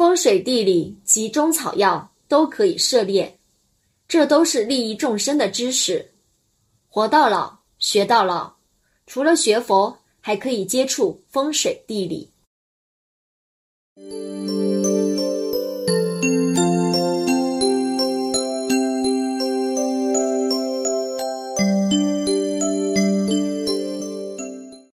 风水地理及中草药都可以涉猎这都是利益众生的知识。活到老学到老除了学佛还可以接触风水地理。